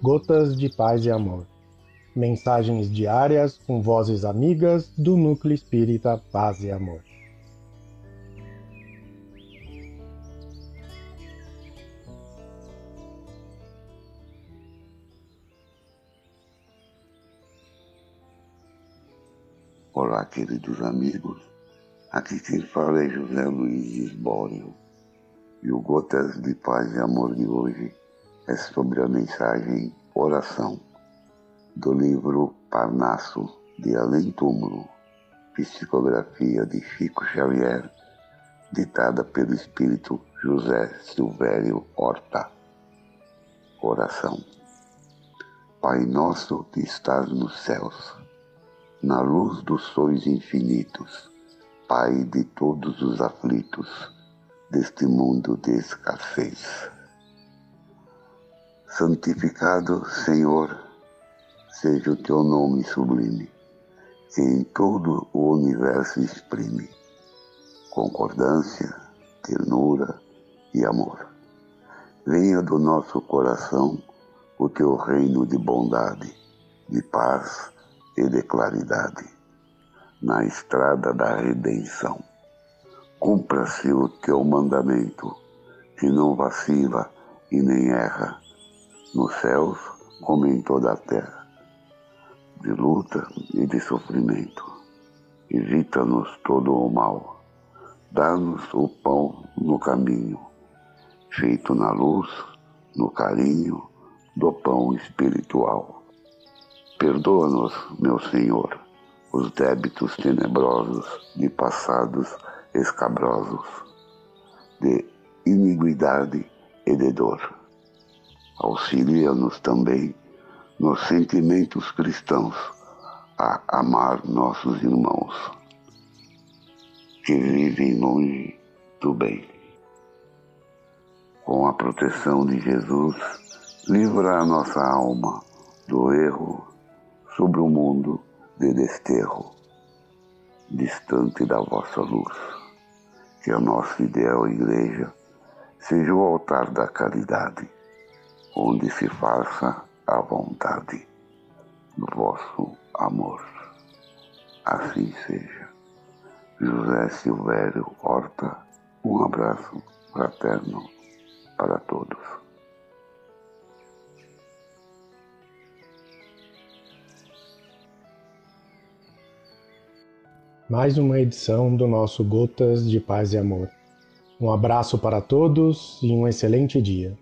Gotas de Paz e Amor. Mensagens diárias com vozes amigas do Núcleo Espírita Paz e Amor. Olá, queridos amigos. Aqui quem fala é José Luiz Esbório. E o Gotas de Paz e Amor de hoje é sobre a mensagem Oração, do livro Parnasso de Além Túmulo, psicografia de Chico Xavier, ditada pelo espírito José Silvério Horta. Oração. Pai nosso que estás nos céus, na luz dos sóis infinitos, Pai de todos os aflitos deste mundo de escassez. Santificado, Senhor, seja o teu nome sublime, que em todo o universo exprime concordância, ternura e amor. Venha do nosso coração o teu reino de bondade, de paz e de claridade na estrada da redenção. Cumpra-se o teu mandamento, que não vacila e nem erra, nos céus como em toda a terra, de luta e de sofrimento. Evita-nos todo o mal, dá-nos o pão no caminho, feito na luz, no carinho do pão espiritual. Perdoa-nos, meu Senhor os débitos tenebrosos de passados escabrosos, de iniguidade e de dor. Auxilia-nos também nos sentimentos cristãos a amar nossos irmãos que vivem longe do bem. Com a proteção de Jesus, livra a nossa alma do erro sobre o mundo de desterro, distante da vossa luz. Que a nossa ideal igreja seja o altar da caridade, onde se faça a vontade do vosso amor. Assim seja. José Silvério Horta, um abraço fraterno para todos. mais uma edição do nosso Gotas de Paz e Amor. Um abraço para todos e um excelente dia.